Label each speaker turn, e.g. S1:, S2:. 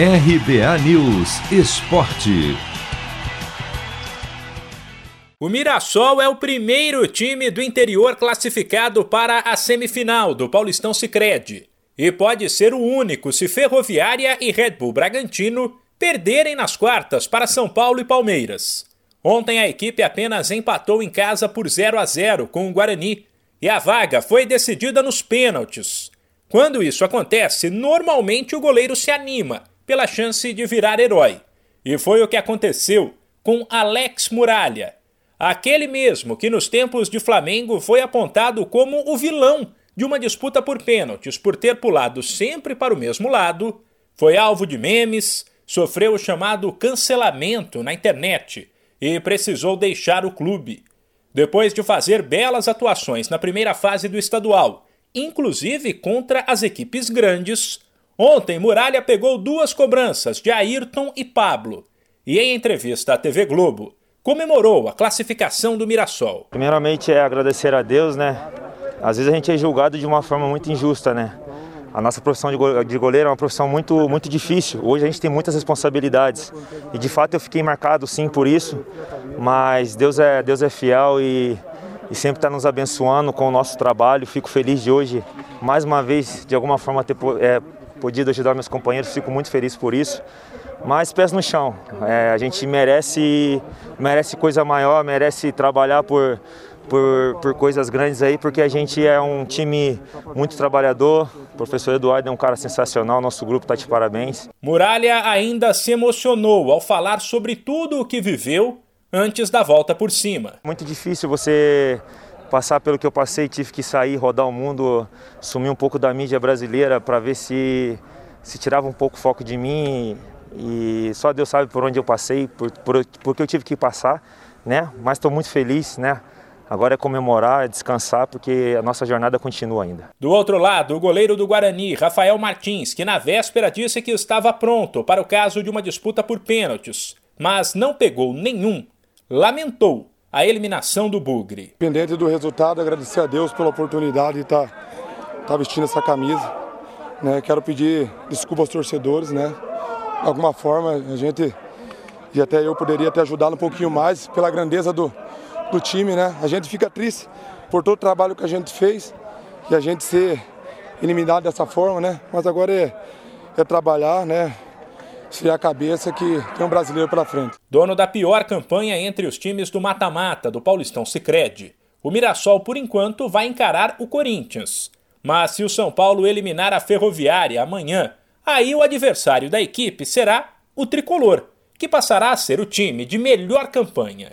S1: RBA News Esporte.
S2: O Mirassol é o primeiro time do interior classificado para a semifinal do Paulistão Sicredi e pode ser o único se Ferroviária e Red Bull Bragantino perderem nas quartas para São Paulo e Palmeiras. Ontem a equipe apenas empatou em casa por 0 a 0 com o Guarani e a vaga foi decidida nos pênaltis. Quando isso acontece, normalmente o goleiro se anima pela chance de virar herói. E foi o que aconteceu com Alex Muralha, aquele mesmo que nos tempos de Flamengo foi apontado como o vilão de uma disputa por pênaltis por ter pulado sempre para o mesmo lado, foi alvo de memes, sofreu o chamado cancelamento na internet e precisou deixar o clube. Depois de fazer belas atuações na primeira fase do estadual, inclusive contra as equipes grandes, Ontem, Muralha pegou duas cobranças de Ayrton e Pablo e, em entrevista à TV Globo, comemorou a classificação do Mirassol.
S3: Primeiramente é agradecer a Deus, né? Às vezes a gente é julgado de uma forma muito injusta, né? A nossa profissão de goleiro é uma profissão muito, muito difícil. Hoje a gente tem muitas responsabilidades. E de fato eu fiquei marcado sim por isso. Mas Deus é, Deus é fiel e, e sempre está nos abençoando com o nosso trabalho. Fico feliz de hoje, mais uma vez, de alguma forma, ter é, podido ajudar meus companheiros, fico muito feliz por isso. Mas pés no chão, é, a gente merece, merece coisa maior, merece trabalhar por, por, por coisas grandes aí, porque a gente é um time muito trabalhador. O professor Eduardo é um cara sensacional, nosso grupo está de parabéns.
S2: Muralha ainda se emocionou ao falar sobre tudo o que viveu antes da volta por cima.
S3: Muito difícil você passar pelo que eu passei, tive que sair, rodar o mundo, sumir um pouco da mídia brasileira para ver se se tirava um pouco o foco de mim e só Deus sabe por onde eu passei, por, por, por que eu tive que passar, né? Mas estou muito feliz, né? Agora é comemorar, é descansar, porque a nossa jornada continua ainda.
S2: Do outro lado, o goleiro do Guarani, Rafael Martins, que na véspera disse que estava pronto para o caso de uma disputa por pênaltis, mas não pegou nenhum, lamentou a eliminação do Bugre.
S4: Independente do resultado, agradecer a Deus pela oportunidade de estar tá, tá vestindo essa camisa. Né? Quero pedir desculpa aos torcedores, né? De alguma forma, a gente, e até eu poderia ter ajudado um pouquinho mais pela grandeza do, do time, né? A gente fica triste por todo o trabalho que a gente fez e a gente ser eliminado dessa forma, né? Mas agora é, é trabalhar, né? Se a cabeça que tem um brasileiro pela frente.
S2: Dono da pior campanha entre os times do mata-mata do Paulistão Sicredi, o Mirassol por enquanto vai encarar o Corinthians. Mas se o São Paulo eliminar a Ferroviária amanhã, aí o adversário da equipe será o Tricolor, que passará a ser o time de melhor campanha.